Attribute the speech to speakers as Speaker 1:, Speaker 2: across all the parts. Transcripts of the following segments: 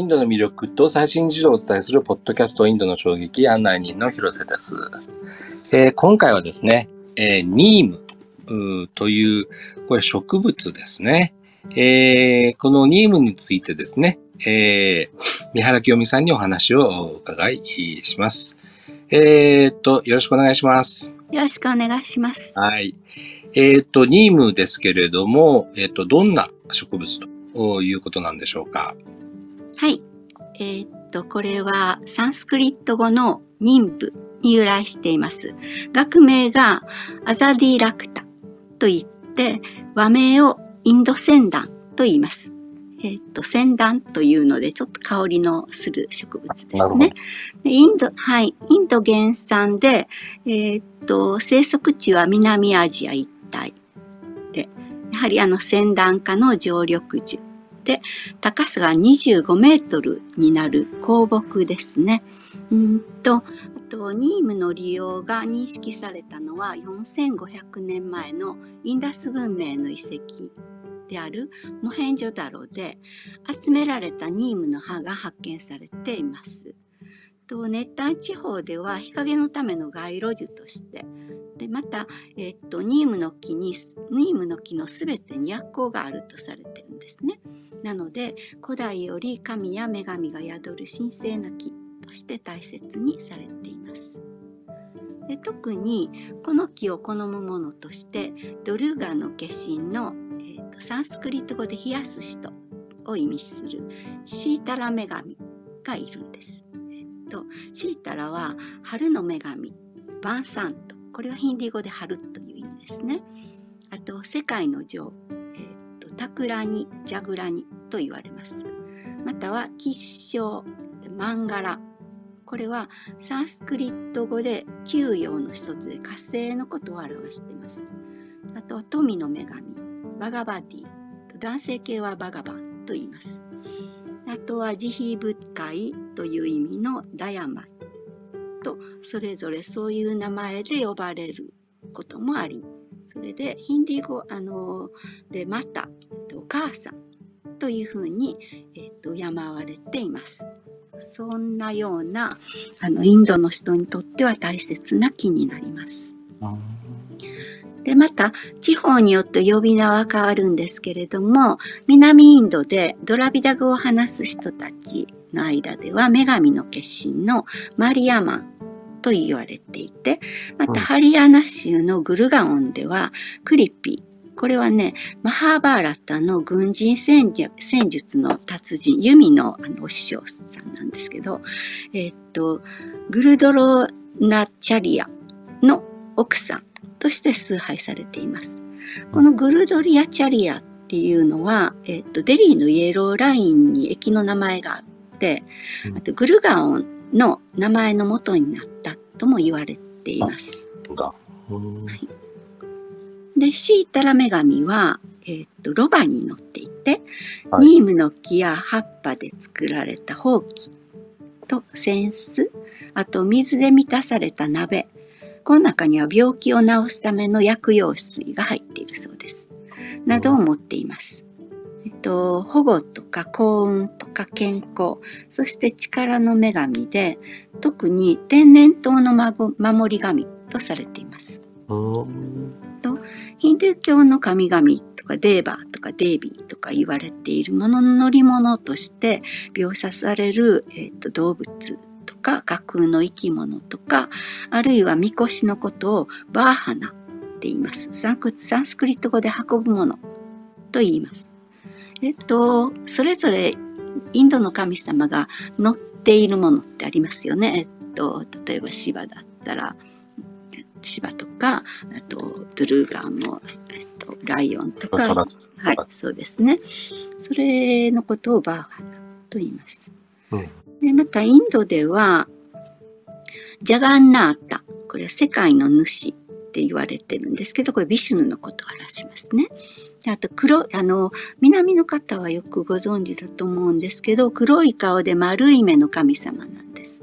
Speaker 1: インドの魅力と最新事情をお伝えするポッドキャストインドの衝撃案内人の広瀬です。えー、今回はですね、えー、ニームという、これ植物ですね。えー、このニームについてですね、えー、三原清美さんにお話をお伺いします。えー、っと、よろしくお願いします。
Speaker 2: よろしくお願いします。
Speaker 1: はい。えー、っと、ニームですけれども、えー、っと、どんな植物ということなんでしょうか？
Speaker 2: はい。えー、っと、これはサンスクリット語の任部に由来しています。学名がアザディラクタと言って、和名をインドセンダンと言います。えっ、と、センダンというので、ちょっと香りのする植物ですね。インド、はい、インド原産で、えっ、と、生息地は南アジア一帯で、やはりあの、セ暖化の常緑樹で、高さが25メートルになる香木ですね。んと、あと、ニームの利用が認識されたのは4500年前のインダス文明の遺跡であるモヘンジョダロで集められたニームの葉が発見されています。と熱帯地方では日陰のための街路樹としてでまた、えっと、ニームの木にニームの木のすべてに薬効があるとされてるんですね。なので古代より神や女神が宿る神聖な木として大切にされています。で特にこの木を好むものとしてドルーガの化身の、えーと、サンスクリット語で冷やす人を意味するシータラ女神がいるんです。えーと、シータラは春の女神バンサントこれはヒンディー語で春という意味ですね。あと世界の女王、えーと、タクラニジャグラニと言われます。または吉祥マンガラこれはサンスクリット語で休養の一つで火星のことを表しています。あと富の女神バガバディ男性系はバガバンと言います。あとは慈悲仏会という意味のダヤマイとそれぞれそういう名前で呼ばれることもありそれでヒンディー語あのでまたえっとお母さんというふうに、えっと、敬われています。そんなようなあのインドの人にとっては大切な木になります。でまた地方によって呼び名は変わるんですけれども南インドでドラビダ語を話す人たちの間では女神の化身のマリアマンと言われていてまたハリアナ州のグルガオンではクリピこれはねマハーバーラタの軍人戦術の達人弓のあのお師匠さんなんですけど、えー、っとグルドロナチャリアの奥さんとして崇拝されています。このグルドリアチャリアっていうのは、えー、っとデリーのイエローラインに駅の名前があって、あとグルガオンの名前の元になったとも言われています。はい、でシータラ女神は、えー、っとロバに乗っていて、はい、ニームの木や葉っぱで作られたほうきと扇子あと水で満たされた鍋この中には病気を治すための薬用水が入っているそうです。などを持っています。えっと、保護とか幸運とか健康そして力の女神で特に天然痘の守り神とされています。とヒンドゥー教の神々とかデーバーとかデービーとか言われているものの乗り物として描写される、えっと、動物とか架空の生き物とかあるいはみこしのことをバーハナって言いますサンスクリット語で運ぶものと言いますえっと、それぞれインドの神様が乗っているものってありますよね。えっと、例えば芝だったら、芝とか、あと、ドゥルーガーも、えっと、ライオンとか、はい、そうですね。それのことをバーハナと言います。うん、でまた、インドでは、ジャガンナータ、これは世界の主って言われてるんですけど、これビシュヌのことを表しますね。あと黒あの南の方はよくご存知だと思うんですけど黒い顔で丸い目の神様なんです。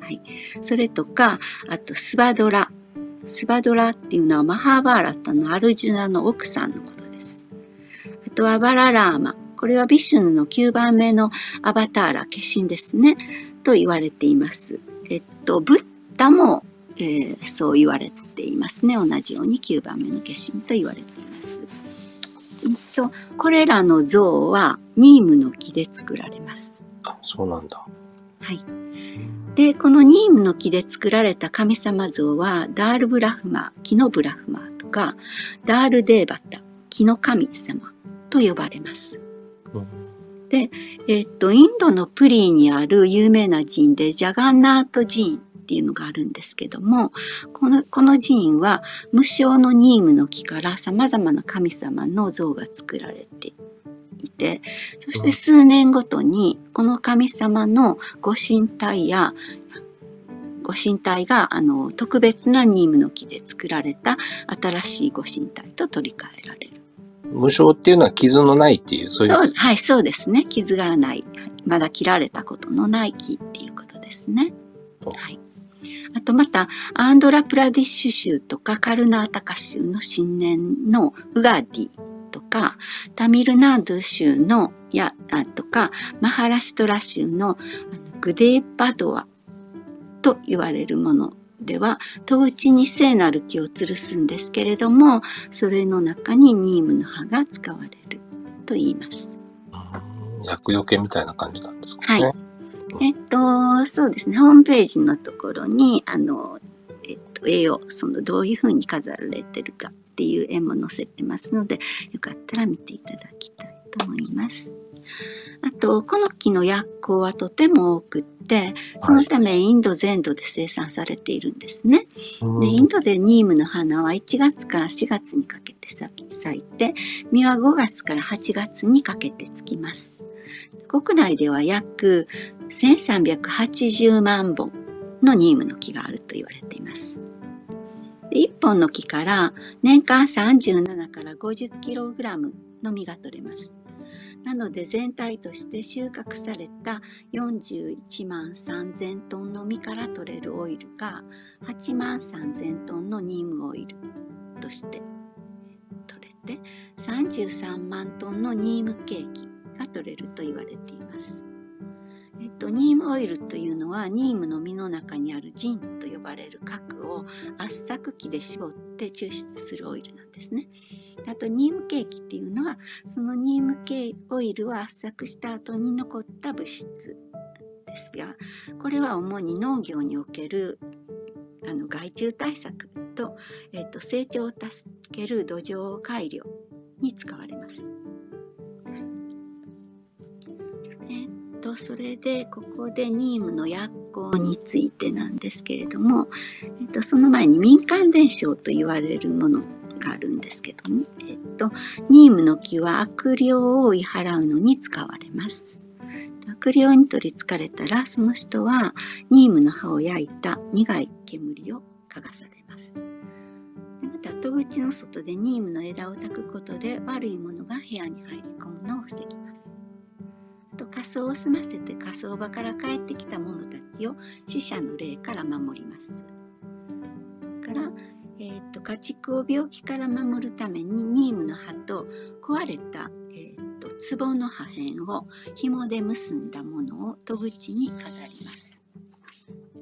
Speaker 2: はい、それとかあとスバドラスバドラっていうのはマハーバーラタのアルジュナの奥さんのことです。あとはバララーマこれはビシュヌの9番目のアバターラ、化身ですね。と言われています。えっと、ブッダも、えー、そう言われていますね。同じように9番目の化身と言われています。そう、これらの像はニームの木で作られます。
Speaker 1: あ、そうなんだ。
Speaker 2: はい。で、このニームの木で作られた神様像は、ダールブラフマ、木のブラフマとか、ダールデーバタ、木の神様と呼ばれます。で、えっと、インドのプリーにある有名な寺院でジャガンナート寺院っていうのがあるんですけども、このこの寺院は無償のニームの木から様々な神様の像が作られていて、そして数年ごとにこの神様のご神体やご神体があの特別なニームの木で作られた新しいご神体と取り替えられる。
Speaker 1: 無償っていうのは傷のないっていう、そういう。
Speaker 2: はい、そうですね。傷がない。まだ切られたことのない木っていうことですね。はい。あとまた、アンドラプラディッシュ州とかカルナータカ州の新年のウガディとか、タミルナード州のや、あとか、マハラシトラ州のグデーパドアと言われるものでは、戸内に聖なる木を吊るすんですけれども、それの中にニームの葉が使われると言います。
Speaker 1: 薬よけみたいな感じなんですか
Speaker 2: ね。はい。えっと、そうですね。ホームページのところに、あの、えっと、絵を、その、どういうふうに飾られてるかっていう絵も載せてますので、よかったら見ていただきたいと思います。あと、この木の薬効はとても多くって、そのためインド全土で生産されているんですね。でインドでニームの花は1月から4月にかけて咲いて、実は5月から8月にかけてつきます。国内では約1380万本のニームの木があると言われています。1本の木から年間37から 50kg の実が取れます。なので全体として収穫された41万3000トンの実から取れるオイルが8万3000トンのニームオイルとして取れて33万トンのニームケーキが取れると言われています。えっと、ニームオイルというのはニームの実の中にあるジンと呼ばれる核を圧搾機で絞ってて抽出するオイルなんですね。あとニームケーキっていうのはそのニーム系オイルを圧搾した後に残った物質ですがこれは主に農業におけるあの害虫対策と,、えっと成長を助ける土壌改良に使われます。とそれでここでニームの薬効についてなんですけれども、えっと、その前に民間伝承と言われるものがあるんですけども、えっと、ニームの木は悪霊を追い払うのに使われます。悪霊に取りつかれたらその人はニームの葉を焼いた苦い煙を嗅がされます。また戸口の外でニームの枝を焚くことで悪いものが部屋に入り込むのを防ぎます。と仮装を済ませて火葬場から帰ってきた者たちを死者の霊から守ります。から、えーと、家畜を病気から守るためにニームの葉と壊れた、えーと、と壺の破片を紐で結んだものを戸口に飾ります。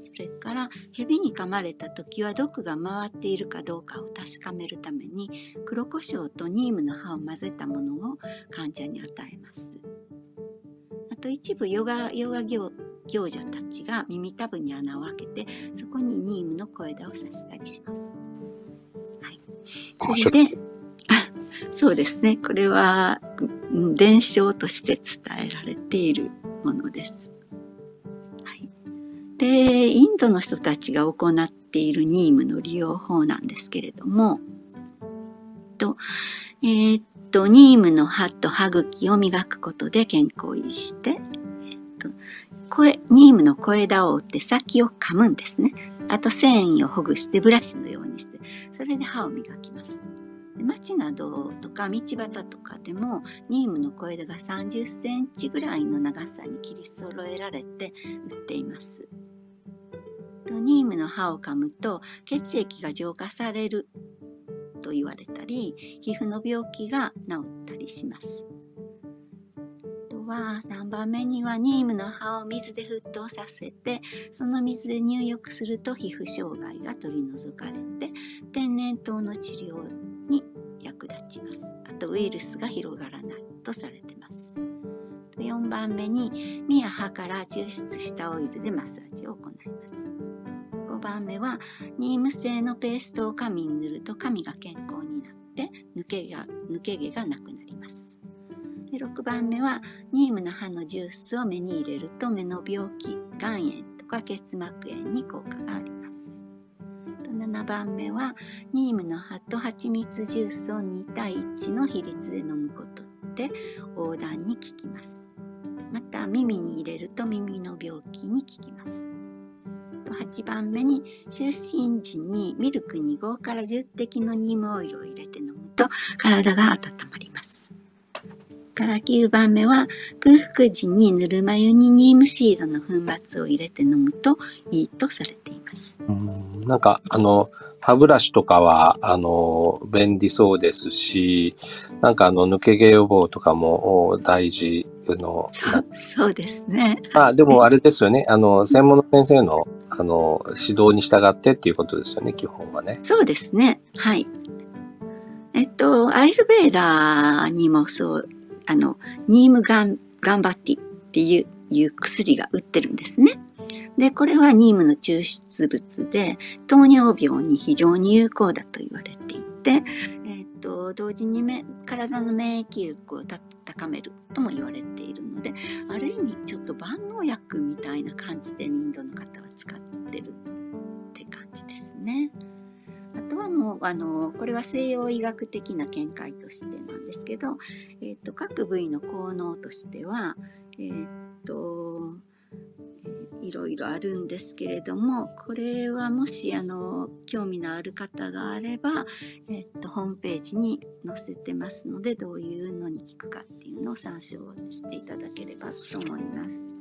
Speaker 2: それから蛇に噛まれた時は毒が回っているかどうかを確かめるために黒胡椒とニームの葉を混ぜたものを患者に与えます。と一部ヨガヨガ行行者たちが耳たぶに穴を開けてそこにニームの小枝を刺したりします。はい、それでそうですねこれは伝承として伝えられているものです。はい、でインドの人たちが行っているニームの利用法なんですけれどもとえー、っと、ニームの葉と歯茎を磨くことで健康を維持して、えっと、声ニームの小枝を折って先を噛むんですね。あと繊維をほぐしてブラシのようにして、それで歯を磨きます。で街などとか道端とかでもニームの小枝が30センチぐらいの長さに切り揃えられて売っています。ニームの歯を噛むと血液が浄化されると言われたり皮膚の病気が治ったりします。は3番目にはニームの葉を水で沸騰させてその水で入浴すると皮膚障害が取り除かれて天然痘の治療に役立ちます。あとウイルスが広がらないとされてます。4番目に身や歯から抽出したオイルでマッサージを行います。番目はニーム製のペーストを髪に塗ると髪が健康になって抜けが抜け毛がなくなります。で6番目はニームの葉のジュースを目に入れると目の病気肝炎とか結膜炎に効果があります。7番目はニームの葉と蜂蜜ジュースを2対1の比率で飲むことで横断に効きます。また耳に入れると耳の病気に効きます。8番目に就寝時にミルク2合から10滴のニームオイルを入れて飲むと体が温まりますから9番目は空腹時にぬるま湯にニームシードの粉末を入れて飲むといいとされています。
Speaker 1: うんなんかあの歯ブラシとかはあの便利そうですしなんかあの抜け毛予防とかも大事の
Speaker 2: そうですね。
Speaker 1: まあでもあれですよねあの専門の先生のあの指導に従ってっていうことですよね基本はね。
Speaker 2: そうですねはいえっとアイルベーダーにもそうあの、ニームガンガンバッティっていういう薬が売ってるんですね。で、これはニームの抽出物で、糖尿病に非常に有効だと言われていて、と、同時にめ体の免疫力を高めるとも言われているので、ある意味ちょっと万能薬みたいな感じでインドの方は使ってるって感じですね。あとはもうあのこれは西洋医学的な見解としてなんですけど、えーと、各部位の効能としては、えーといろいろあるんですけれどもこれはもしあの興味のある方があれば、えーと、ホームページに載せてますのでどういうのに効くかっていうのを参照していただければと思います。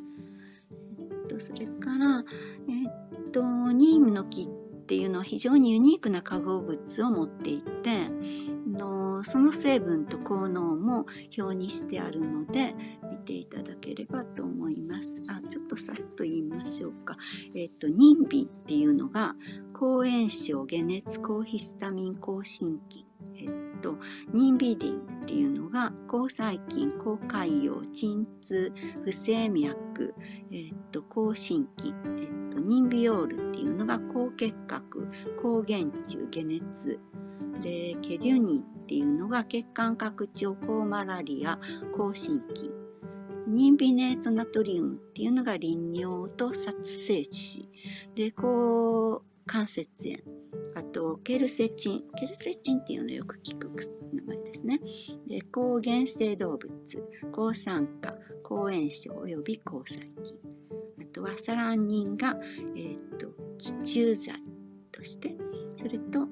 Speaker 2: えーと、それから、えー、とニームの木っていうのは非常にユニークな化合物を持っていてその成分と効能も表にしてあるので見ていただければと思います。あちょっとさっと言いましょうか。えっ、とニンビっていうのが抗炎症解熱抗ヒスタミン抗心筋えっと、ニンビディンっていうのが抗細菌、抗潰瘍、鎮痛、不整脈、えっと、抗心筋、えっと、ニンビオールっていうのが高結核、抗原虫、解熱。で、ケデュニンっっていうのが血管拡張、抗マラリア、抗心筋。ニンビネートナトリウムっていうのが利尿と殺生死。で、抗関節炎。あと、ケルセチン。ケルセチンっていうのよく聞く名前ですね。で抗原性動物、抗酸化、抗炎症及び抗細菌あ。とはサランニンが、えーと、気中剤としてそれ,、と、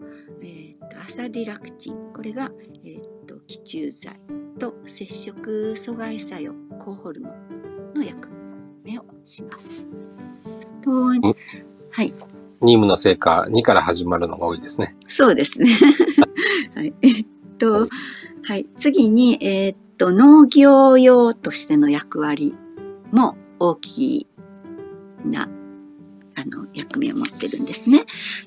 Speaker 2: アサディラクチンこれが、えーと、と気中剤と接触阻害作用抗ホルモンの役目をします。とはい。
Speaker 1: ニームの成果2から始まるのが多いですね。
Speaker 2: そうですね。はい。えっと、はい。次に、えー、っと、農業用としての役割も大きいなあの役目を持ってるんですね。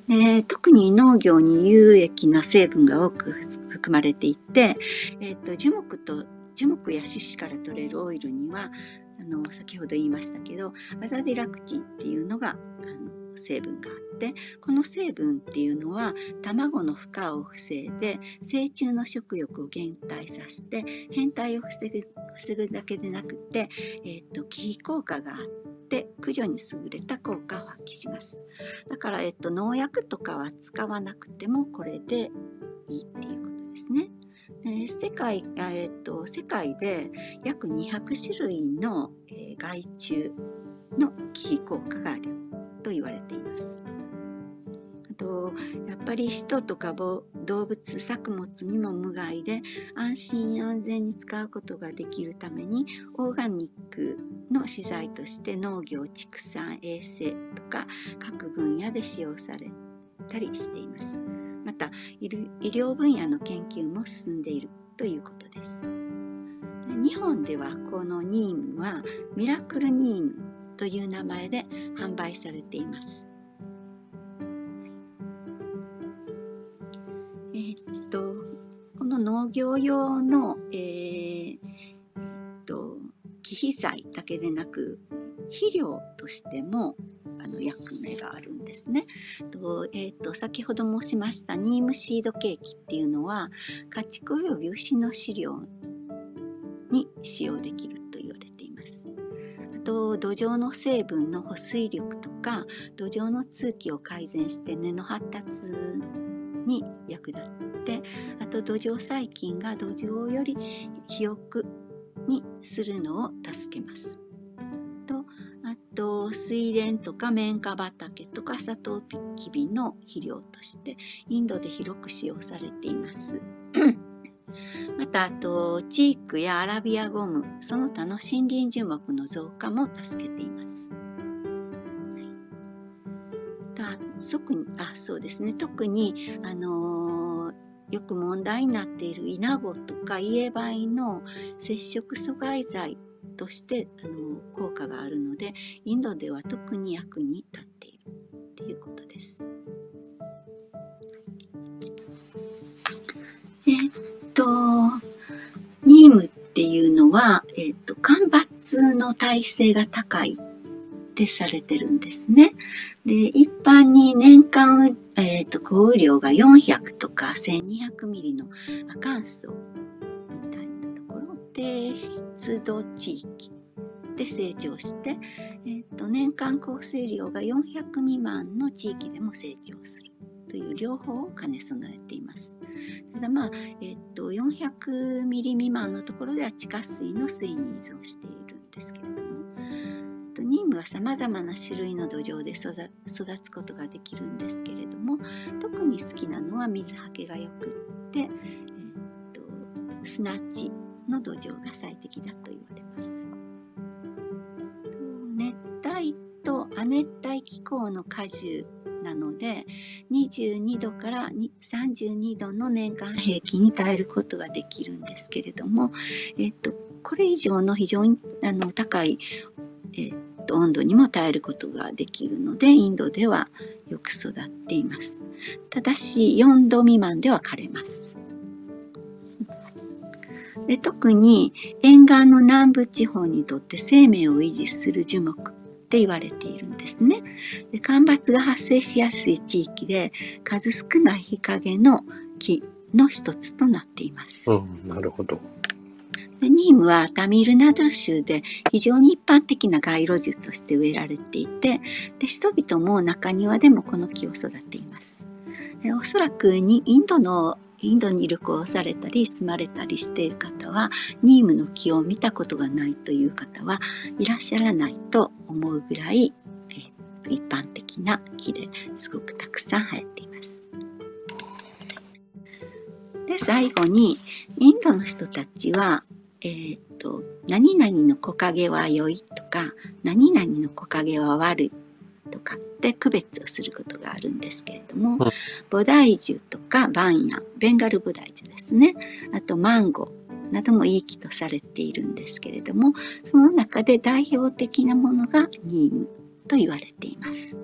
Speaker 2: え特に農業に有益な成分が多く含まれていて、えーと、樹木と樹木や種子から取れるオイルにはあの先ほど言いましたけどアザディラクチンっていうのがあの成分があってこの成分っていうのは卵の孵化を防いで成虫の食欲を減退させて変態を防ぐ防ぐだけでなくて、えーと、気効果があってて駆除に優れた効果を発揮します。だから、えっと、農薬とかは使わなくてもこれでいいっていうことですね。で世界えっと、世界で約200種類の、えー、害虫の気効果があると言われています。やっぱり人とか動物作物にも無害で安心安全に使うことができるためにオーガニックの資材として農業畜産衛生とか各分野で使用されたりしていますまた医療分野の研究も進んでいるということです日本ではこのニームはミラクルニームという名前で販売されています。業用の、えー、っと忌避剤だけでなく肥料としてもあの役目があるんですね。とえーと、先ほど申しましたニームシードケーキっていうのは家畜及び牛の飼料に使用できると言われています。あと土壌の成分の保水力とか土壌の通気を改善して根の発達に役立っあと土壌細菌が土壌より肥沃にするのを助けます。とあと水田とか綿花畑とかサトウキビの肥料としてインドで広く使用されています。またあとチークやアラビアゴムその他の森林樹木の増加も助けています。はい、あ特にあそうですね特に、あのー、よく問題になっているイナゴとかイエバイの接触阻害剤として、あの、効果があるのでインドでは特に役に立っているということです。えっとニームっていうのは、えっと、干ばつの耐性が高いってされてるんですね。で、一般に年間、え、ー、と、降雨量が400とか1200ミリの亜乾層みたいなところ、低湿度地域で成長して、え、ー、と、年間降水量が400未満の地域でも成長する。という両方を兼ね備えています。ただまあ、えっと、400ミリ未満のところでは地下水の水に依存しているんですけれどもも、ニームはさまざまな種類の土壌で育つことができるんですけれども特に好きなのは水はけがよくって、えー、っと砂地の土壌が最適だと言われます。熱帯と亜熱帯気候の果樹なので22度から32度の年間平均に耐えることができるんですけれども、えっと、これ以上の非常にあの高い、えっ温度にも耐えることができるのでインドではよく育っています。ただし4度未満では枯れます。で特に沿岸の南部地方にとって生命を維持する樹木って言われているんですね。で干ばつが発生しやすい地域で数少ない日陰の木の一つとなっています、
Speaker 1: うん、なるほど。
Speaker 2: ニームはタミルナド州で非常に一般的な街路樹として植えられていてで人々も中庭でもこの木を育ていますおそらくにインドのインドに旅行されたり住まれたりしている方はニームの木を見たことがないという方はいらっしゃらないと思うぐらい一般的な木ですごくたくさん生えています。で最後にインドの人たちはえー、っと、何々の木陰は良いとか、何々の木陰は悪いとかって区別をすることがあるんですけれども、菩提樹とかバンヤン、ベンガル菩提樹ですね。あとマンゴーなどもいい木とされているんですけれども、その中で代表的なものがニームと言われています。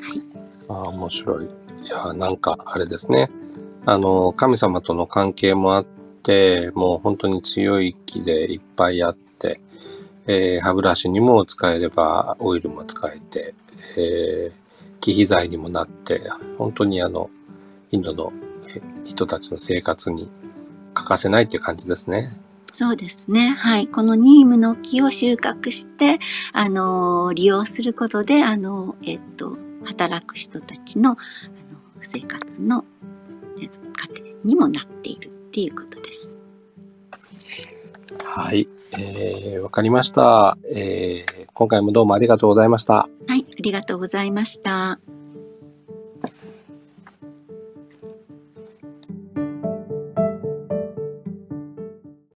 Speaker 1: はい。ああ、面白い。いや、なんかあれですね。あの、神様との関係もあって、て、もう本当に強い木でいっぱいあって、えー、歯ブラシにも使えればオイルも使えて、えー、木肥材にもなって、本当にあの、インドの人たちの生活に欠かせないっていう感じですね。
Speaker 2: そうですね。はい。このニームの木を収穫して、あの、利用することで、あの、えっと、働く人たちの、あの、生活の、家庭にもなっているっていうことです。
Speaker 1: はい。えー、わかりました。えー、今回もどうもありがとうございました。
Speaker 2: はい、ありがとうございました。